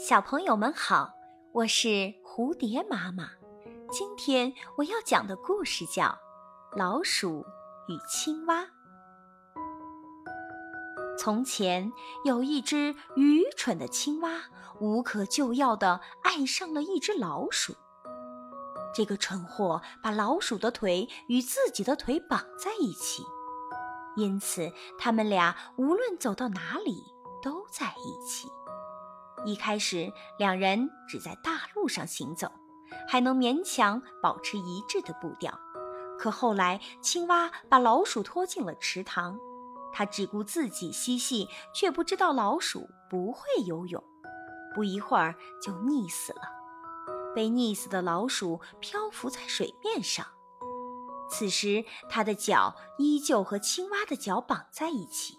小朋友们好，我是蝴蝶妈妈。今天我要讲的故事叫《老鼠与青蛙》。从前有一只愚蠢的青蛙，无可救药的爱上了一只老鼠。这个蠢货把老鼠的腿与自己的腿绑在一起，因此他们俩无论走到哪里都在一起。一开始，两人只在大路上行走，还能勉强保持一致的步调。可后来，青蛙把老鼠拖进了池塘，它只顾自己嬉戏，却不知道老鼠不会游泳，不一会儿就溺死了。被溺死的老鼠漂浮在水面上，此时它的脚依旧和青蛙的脚绑在一起。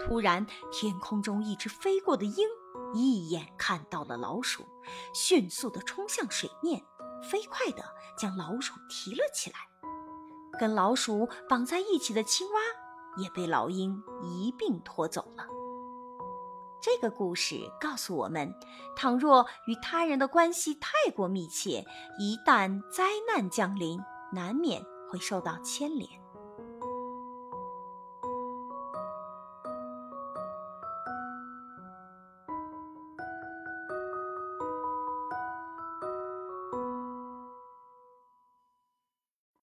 突然，天空中一只飞过的鹰。一眼看到了老鼠，迅速地冲向水面，飞快地将老鼠提了起来。跟老鼠绑在一起的青蛙也被老鹰一并拖走了。这个故事告诉我们：倘若与他人的关系太过密切，一旦灾难降临，难免会受到牵连。